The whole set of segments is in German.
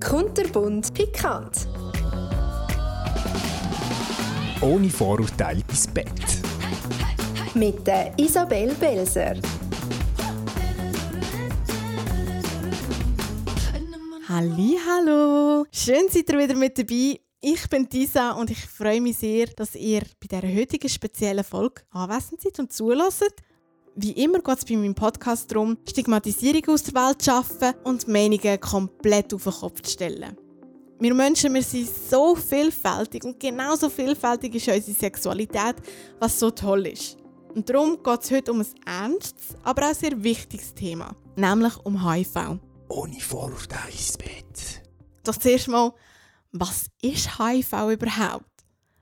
Kunterbunt pikant. Ohne Vorurteile ins Bett. Mit der Isabel Belser. Halli, hallo! Schön seid ihr wieder mit dabei. Ich bin Tisa und ich freue mich sehr, dass ihr bei dieser heutigen speziellen Folge anwesend seid und zulässt. Wie immer geht es bei meinem Podcast darum, Stigmatisierung aus der Welt zu schaffen und Meinungen komplett auf den Kopf zu stellen. Wir Menschen wir sind so vielfältig und genauso vielfältig ist unsere Sexualität, was so toll ist. Und darum geht es heute um ein ernstes, aber auch sehr wichtiges Thema, nämlich um HIV. Ohne Vorurteile ins Bett. Doch zuerst mal, was ist HIV überhaupt?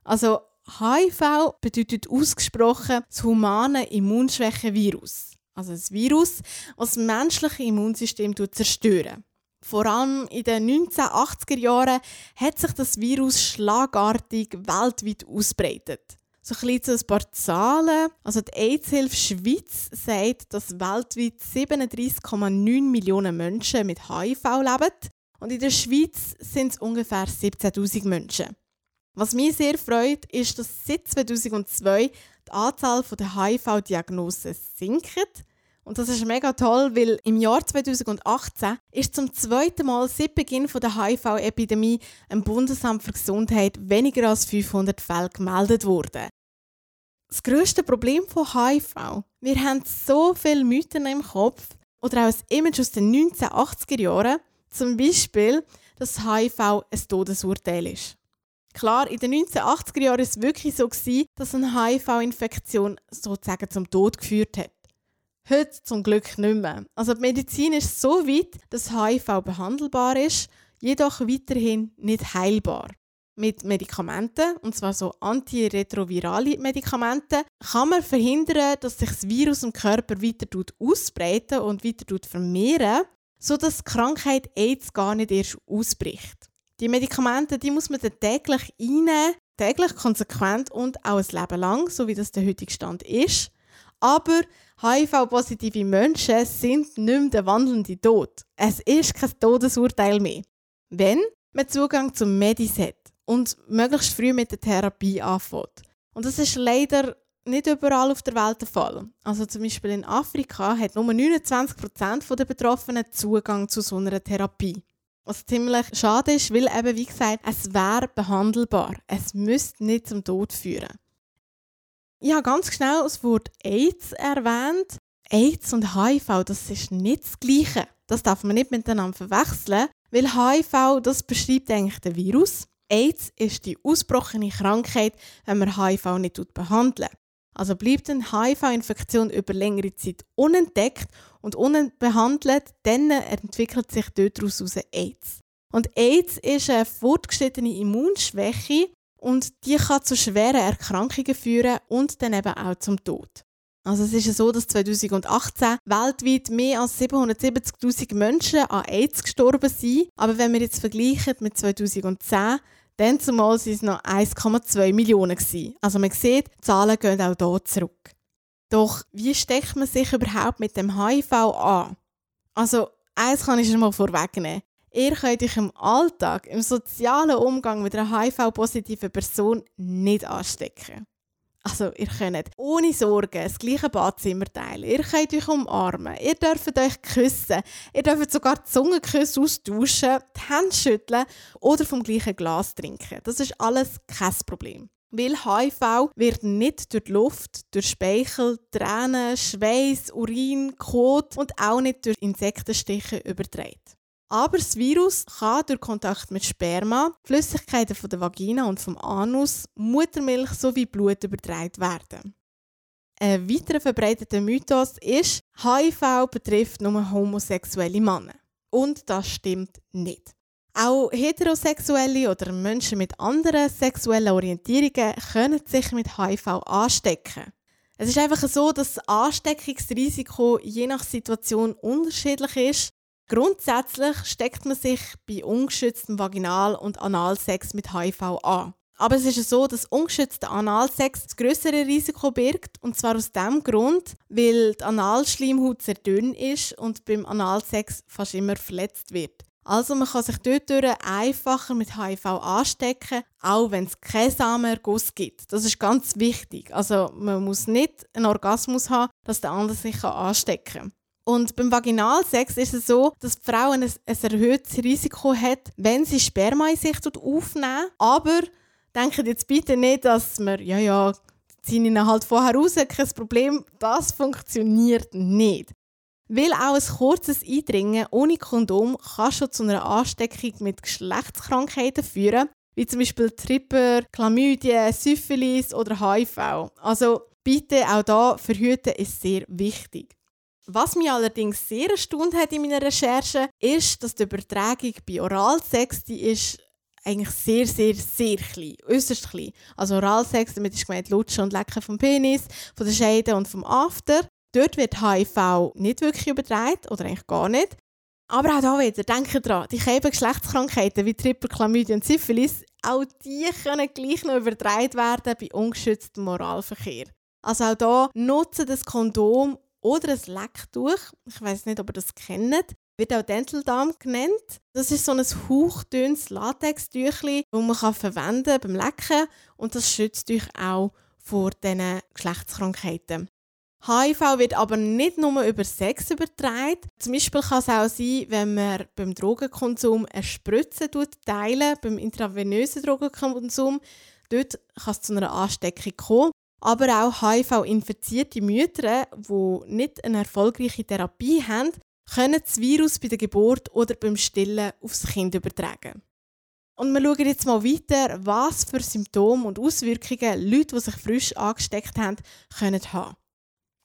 Also HIV bedeutet ausgesprochen das humane Immunschwächevirus. Also ein Virus, das das menschliche Immunsystem zerstören. Vor allem in den 1980er Jahren hat sich das Virus schlagartig weltweit ausbreitet. So ein, ein paar Zahlen. Also die AIDS-Hilfe Schweiz sagt, dass weltweit 37,9 Millionen Menschen mit HIV leben. Und in der Schweiz sind es ungefähr 17.000 Menschen. Was mich sehr freut, ist, dass seit 2002 die Anzahl der HIV-Diagnosen sinkt. Und das ist mega toll, weil im Jahr 2018 ist zum zweiten Mal seit Beginn der HIV-Epidemie im Bundesamt für Gesundheit weniger als 500 Fälle gemeldet worden. Das grösste Problem von HIV, wir haben so viele Mythen im Kopf oder auch ein Image aus den 1980er Jahren, zum Beispiel, dass HIV ein Todesurteil ist. Klar, in den 1980er Jahren war es wirklich so, dass eine HIV-Infektion sozusagen zum Tod geführt hat. Heute zum Glück nicht mehr. Also die Medizin ist so weit, dass HIV behandelbar ist, jedoch weiterhin nicht heilbar. Mit Medikamenten, und zwar so antiretrovirale Medikamente, kann man verhindern, dass sich das Virus im Körper weiter ausbreiten und weiter vermehren, sodass die Krankheit AIDS gar nicht erst ausbricht. Die Medikamente, die muss man dann täglich einnehmen, täglich konsequent und auch ein Leben lang, so wie das der heutige Stand ist. Aber HIV-positive Menschen sind nicht mehr der wandelnde Tod. Es ist kein Todesurteil mehr. Wenn man Zugang zum Medis hat und möglichst früh mit der Therapie anfängt. Und das ist leider nicht überall auf der Welt der Fall. Also zum Beispiel in Afrika hat nur 29% der Betroffenen Zugang zu so einer Therapie. Was ziemlich schade ist, weil eben, wie gesagt, es wäre behandelbar. Es müsste nicht zum Tod führen. Ich habe ganz schnell das Wort AIDS erwähnt. AIDS und HIV, das ist nicht das Gleiche. Das darf man nicht miteinander verwechseln, weil HIV, das beschreibt eigentlich den Virus. AIDS ist die ausbrochene Krankheit, wenn man HIV nicht behandelt. Also bleibt eine HIV-Infektion über längere Zeit unentdeckt und unbehandelt, dann entwickelt sich daraus AIDS. Und AIDS ist eine fortgeschrittene Immunschwäche und die kann zu schweren Erkrankungen führen und dann eben auch zum Tod. Also es ist so, dass 2018 weltweit mehr als 770.000 Menschen an AIDS gestorben sind. Aber wenn wir jetzt vergleichen mit 2010, dann zumal waren es noch 1,2 Millionen. Gewesen. Also man sieht, die Zahlen gehen auch hier zurück. Doch wie steckt man sich überhaupt mit dem HIV an? Also eins kann ich schon mal vorwegnehmen. Ihr könnt euch im Alltag, im sozialen Umgang mit einer HIV-positiven Person nicht anstecken. Also, ihr könnt ohne Sorgen das gleiche Badzimmer teilen. Ihr könnt euch umarmen. Ihr dürft euch küssen. Ihr dürft sogar die Zungenküsse austauschen, die Hände schütteln oder vom gleichen Glas trinken. Das ist alles kein Problem. Weil HIV wird nicht durch die Luft, durch Speichel, Tränen, Schweiß, Urin, Kot und auch nicht durch Insektenstiche übertragen. Aber das Virus kann durch Kontakt mit Sperma, Flüssigkeiten von der Vagina und vom Anus, Muttermilch sowie Blut übertragen werden. Ein weiterer verbreiteter Mythos ist, HIV betrifft nur homosexuelle Männer. Und das stimmt nicht. Auch Heterosexuelle oder Menschen mit anderen sexuellen Orientierungen können sich mit HIV anstecken. Es ist einfach so, dass das Ansteckungsrisiko je nach Situation unterschiedlich ist Grundsätzlich steckt man sich bei ungeschütztem Vaginal- und Analsex mit HIV an. Aber es ist so, dass ungeschützter Analsex das größere Risiko birgt. Und zwar aus dem Grund, weil die Analschleimhaut sehr dünn ist und beim Analsex fast immer verletzt wird. Also man kann sich dort einfacher mit HIV anstecken, auch wenn es keinen Samenerguss gibt. Das ist ganz wichtig. Also man muss nicht einen Orgasmus haben, dass der andere sich anstecken kann. Und beim Vaginalsex ist es so, dass die Frau ein, ein erhöhtes Risiko hat, wenn sie Sperma in sich aufnehmen. Aber denkt jetzt bitte nicht, dass man, ja, ja, ziehen ihn halt vorher raus, kein Problem. Das funktioniert nicht. Weil auch ein kurzes Eindringen ohne Kondom kann schon zu einer Ansteckung mit Geschlechtskrankheiten führen, wie zum Beispiel Tripper, Chlamydien, Syphilis oder HIV. Also bitte auch da verhüten ist sehr wichtig. Was mich allerdings sehr erstaunt hat in meiner Recherche, ist, dass die Übertragung bei Oralsex, die ist eigentlich sehr, sehr, sehr klein, äußerst klein. Also Oralsex, damit ist gemeint Lutschen und Lecken vom Penis, von der Scheide und vom After. Dort wird HIV nicht wirklich übertragen oder eigentlich gar nicht. Aber auch da wieder, denke dran, die eben Geschlechtskrankheiten wie Triple, Chlamydia und Syphilis, auch die können gleich noch übertragen werden bei ungeschütztem Moralverkehr. Also auch da nutzen das Kondom oder ein Lecktuch. Ich weiß nicht, ob ihr das kennt. Wird auch Dental Dam genannt. Das ist so ein hauchdünnes Latextüchli, das man kann verwenden beim Lecken und das schützt euch auch vor diesen Geschlechtskrankheiten. HIV wird aber nicht nur über Sex übertragen. Zum Beispiel kann es auch sein, wenn man beim Drogenkonsum eine Spritze teilen, beim intravenösen Drogenkonsum. Dort kann es zu einer Ansteckung kommen. Aber auch HIV-infizierte Mütter, die nicht eine erfolgreiche Therapie haben, können das Virus bei der Geburt oder beim Stillen aufs Kind übertragen. Und wir schauen jetzt mal weiter, was für Symptome und Auswirkungen Leute, die sich frisch angesteckt haben, können haben.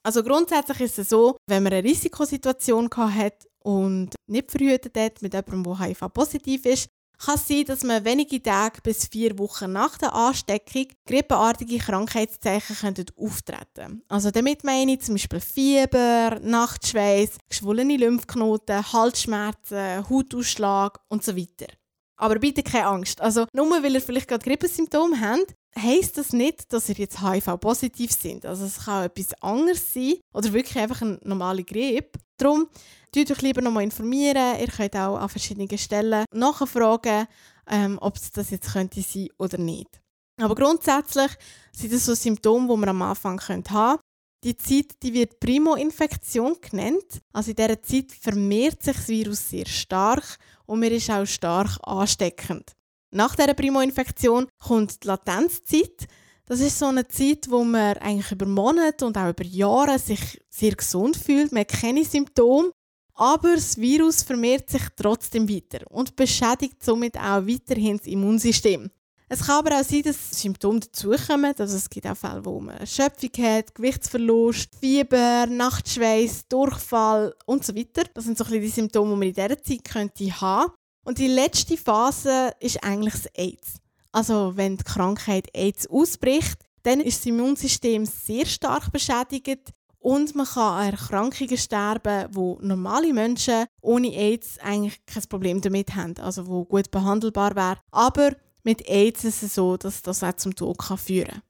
Also grundsätzlich ist es so, wenn man eine Risikosituation hat und nicht verhütet hat mit jemandem, der HIV-positiv ist, kann es sein, dass man wenige Tage bis vier Wochen nach der Ansteckung grippeartige Krankheitszeichen auftreten können. Also damit meine ich zum Beispiel Fieber, Nachtschweiß, geschwollene Lymphknoten, Halsschmerzen, Hautausschlag und so weiter. Aber bitte keine Angst. Also nur weil ihr vielleicht gerade Grippesymptome habt, heisst das nicht, dass ihr jetzt HIV-positiv sind. Also es kann etwas anderes sein oder wirklich einfach eine normale Grippe. Darum tut euch lieber nochmal informieren. Ihr könnt auch an verschiedenen Stellen nachfragen, ähm, ob es das jetzt könnte sein oder nicht. Aber grundsätzlich sind das so Symptome, die man am Anfang haben könnte. Die Zeit die wird Primo-Infektion genannt. Also in dieser Zeit vermehrt sich das Virus sehr stark und man ist auch stark ansteckend. Nach dieser Primo-Infektion kommt die Latenzzeit. Das ist so eine Zeit, wo man eigentlich über Monate und auch über Jahre sich sehr gesund fühlt. Man hat keine Symptome, aber das Virus vermehrt sich trotzdem weiter und beschädigt somit auch weiterhin das Immunsystem. Es kann aber auch sein, dass Symptome dazukommen. Also es gibt auch Fälle, wo man Schöpfung hat, Gewichtsverlust, Fieber, Nachtschweiß, Durchfall und so weiter. Das sind so ein bisschen die Symptome, die man in dieser Zeit könnte haben und die letzte Phase ist eigentlich das AIDS. Also wenn die Krankheit AIDS ausbricht, dann ist das Immunsystem sehr stark beschädigt und man kann an Erkrankungen sterben, wo normale Menschen ohne AIDS eigentlich kein Problem damit haben, also wo gut behandelbar wäre. Aber mit AIDS ist es so, dass das auch zum Tod führen kann.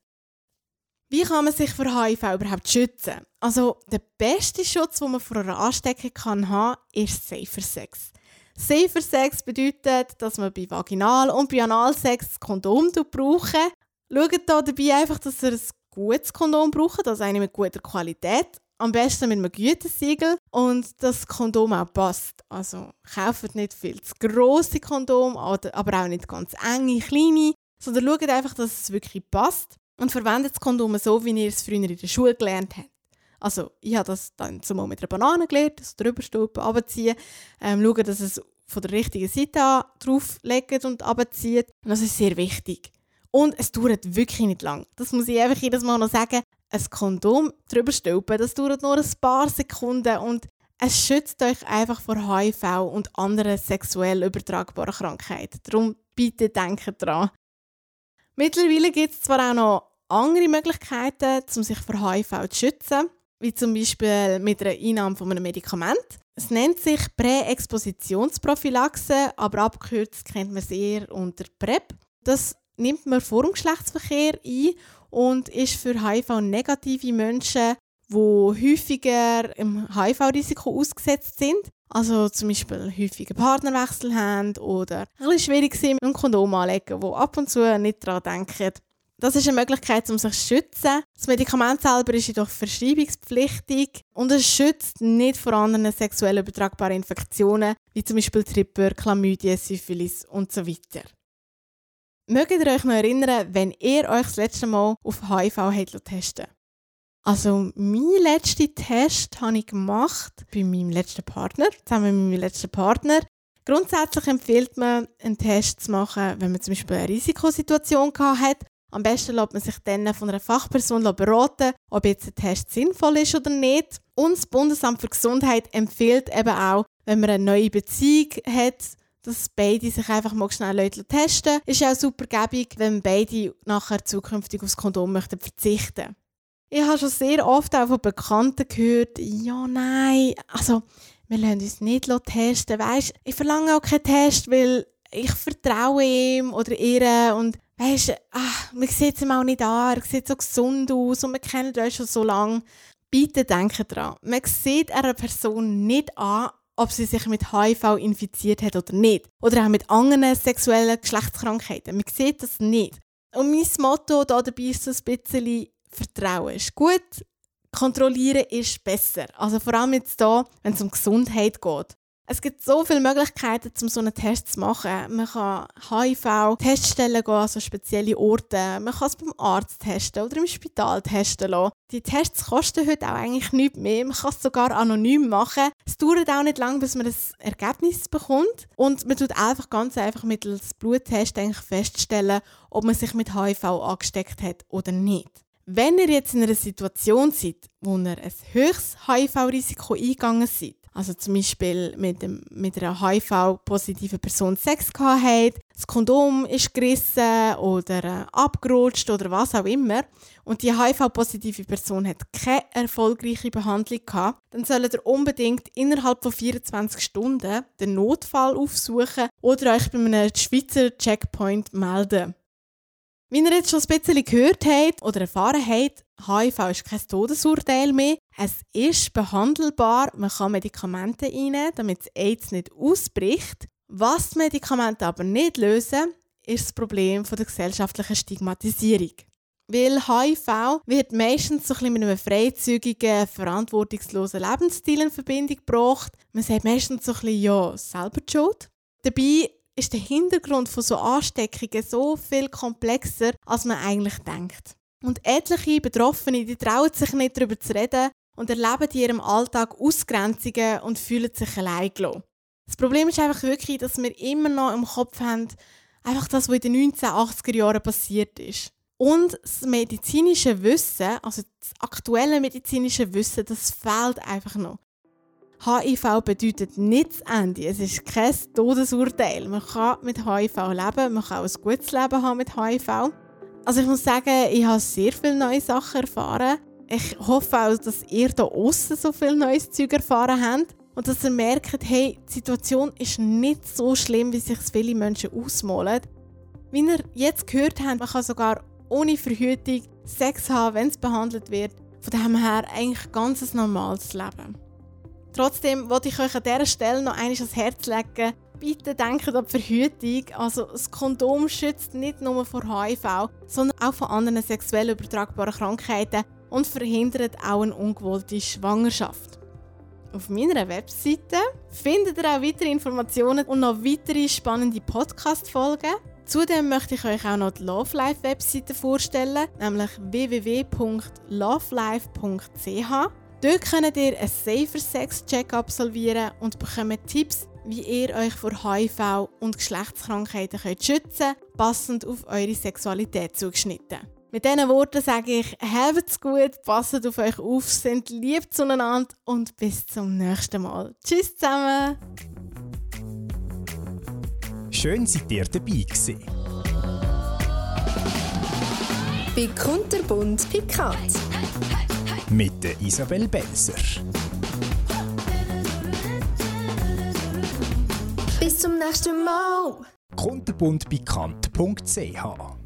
Wie kann man sich vor HIV überhaupt schützen? Also der beste Schutz, den man vor einer Ansteckung haben kann, ist Safer Sex. Safer Sex bedeutet, dass man bei Vaginal- und bei Analsex das Kondom braucht. Schaut da dabei einfach, dass ihr ein gutes Kondom braucht, also eine mit guter Qualität. Am besten mit einem Gütesiegel und das Kondom auch passt. Also kauft nicht viel zu grosse Kondom, aber auch nicht ganz enge, kleine, sondern schaut einfach, dass es wirklich passt und verwendet das Kondom so, wie ihr es früher in der Schule gelernt habt. Also ich habe das dann zumal mit einer Banane gelernt, das drüber stülpen, abziehen, ähm, schauen, dass es von der richtigen Seite an drauflegt und abzieht. Und das ist sehr wichtig. Und es dauert wirklich nicht lang. Das muss ich einfach jedes Mal noch sagen. Ein Kondom drüber stülpen, das dauert nur ein paar Sekunden und es schützt euch einfach vor HIV und anderen sexuell übertragbaren Krankheiten. Darum bitte denkt dran. Mittlerweile gibt es zwar auch noch andere Möglichkeiten, um sich vor HIV zu schützen wie zum Beispiel mit der Einnahme von einem Medikament. Es nennt sich Präexpositionsprophylaxe, aber abgekürzt kennt man es eher unter PrEP. Das nimmt man vor dem Geschlechtsverkehr ein und ist für HIV-negative Menschen, die häufiger im HIV-Risiko ausgesetzt sind. also zum Beispiel häufige Partnerwechsel haben oder ein bisschen schwierig sind einem Kondom anlegen, wo ab und zu nicht daran denken. Das ist eine Möglichkeit, um sich zu schützen. Das Medikament selber ist jedoch verschreibungspflichtig und es schützt nicht vor anderen sexuell übertragbaren Infektionen, wie zum Beispiel Tripper, Chlamydien, Syphilis und so weiter. Mögt ihr euch noch erinnern, wenn ihr euch das letzte Mal auf HIV testen Also, mein letzter Test habe ich gemacht bei meinem letzten Partner, zusammen mit meinem letzten Partner. Grundsätzlich empfiehlt man, einen Test zu machen, wenn man zum Beispiel eine Risikosituation hat. Am besten lässt man sich dann von einer Fachperson beraten, ob jetzt ein Test sinnvoll ist oder nicht. Und das Bundesamt für Gesundheit empfiehlt eben auch, wenn man eine neue Beziehung hat, dass beide sich einfach mal schnell testen Ist auch super gäbig, wenn beide nachher zukünftig aufs Kondom möchten verzichten Ich habe schon sehr oft auch von Bekannten gehört, ja, nein, also wir lassen uns nicht testen. Weißt, ich verlange auch keinen Test, weil ich vertraue ihm oder ihr und weißt, ach, man sieht es auch nicht an, er sieht so gesund aus und wir kennen euch schon so lange. Bitte denkt daran, man sieht einer Person nicht an, ob sie sich mit HIV infiziert hat oder nicht. Oder auch mit anderen sexuellen Geschlechtskrankheiten. Man sieht das nicht. Und mein Motto da dabei ist so ein bisschen, Vertrauen ist gut, kontrollieren ist besser. Also vor allem jetzt hier, wenn es um Gesundheit geht. Es gibt so viele Möglichkeiten, um so einen Test zu machen. Man kann HIV-Teststellen gehen, also spezielle Orte. Man kann es beim Arzt testen oder im Spital testen lassen. Die Tests kosten heute auch eigentlich nichts mehr. Man kann es sogar anonym machen. Es dauert auch nicht lange, bis man das Ergebnis bekommt. Und man tut einfach ganz einfach mittels Bluttest eigentlich feststellen, ob man sich mit HIV angesteckt hat oder nicht. Wenn ihr jetzt in einer Situation seid, wo ihr ein höchstes HIV-Risiko eingegangen seid, also zum Beispiel mit, dem, mit einer HIV-positiven Person Sex gehabt das Kondom ist gerissen oder äh, abgerutscht oder was auch immer und die HIV-positive Person hat keine erfolgreiche Behandlung gehabt, dann solltet ihr unbedingt innerhalb von 24 Stunden den Notfall aufsuchen oder euch bei einem Schweizer Checkpoint melden. Wie ihr jetzt schon ein bisschen gehört habt oder erfahren habt, HIV ist kein Todesurteil mehr. Es ist behandelbar, man kann Medikamente einnehmen, damit das AIDS nicht ausbricht. Was die Medikamente aber nicht lösen, ist das Problem der gesellschaftlichen Stigmatisierung. Weil HIV wird meistens so ein mit einem freizügigen, verantwortungslosen Lebensstil in Verbindung gebracht. Man sagt meistens so ein bisschen, ja, selber die Schuld. Dabei ist der Hintergrund von so Ansteckungen so viel komplexer, als man eigentlich denkt. Und etliche Betroffene, die trauen sich nicht darüber zu reden und erleben in ihrem Alltag Ausgrenzungen und fühlen sich allein gelassen. Das Problem ist einfach wirklich, dass wir immer noch im Kopf haben, einfach das, was in den 1980er Jahren passiert ist. Und das medizinische Wissen, also das aktuelle medizinische Wissen, das fehlt einfach noch. HIV bedeutet nicht das Ende. Es ist kein Todesurteil. Man kann mit HIV leben, man kann auch ein gutes Leben haben mit HIV. Also ich muss sagen, ich habe sehr viele neue Sachen erfahren. Ich hoffe auch, dass ihr da außen so viel neues Zeug erfahren habt und dass ihr merkt, hey, die Situation ist nicht so schlimm, wie sich viele Menschen ausmalen. Wie ihr jetzt gehört habt, man kann sogar ohne Verhütung Sex haben, wenn es behandelt wird. Von dem her eigentlich ganz ein normales Leben. Trotzdem wollte ich euch an dieser Stelle noch eines ans Herz legen. Bitte denkt an die Verhütung. Also das Kondom schützt nicht nur vor HIV, sondern auch vor anderen sexuell übertragbaren Krankheiten und verhindert auch eine ungewollte Schwangerschaft. Auf meiner Webseite findet ihr auch weitere Informationen und noch weitere spannende Podcast-Folgen. Zudem möchte ich euch auch noch die Love Life Webseite vorstellen, nämlich www.lovelife.ch. Dort könnt ihr einen Safer Sex Check absolvieren und bekommt Tipps, wie ihr euch vor HIV und Geschlechtskrankheiten könnt schützen könnt, passend auf eure Sexualität zugeschnitten. Mit diesen Worten sage ich, habt's gut, passt auf euch auf, sind lieb zueinander und bis zum nächsten Mal. Tschüss zusammen! Schön, seid ihr dabei gewesen. Bei Kunterbund Pikant mit der Isabel Belser. Bis zum nächsten Mal. Kunterbundbekannt.ch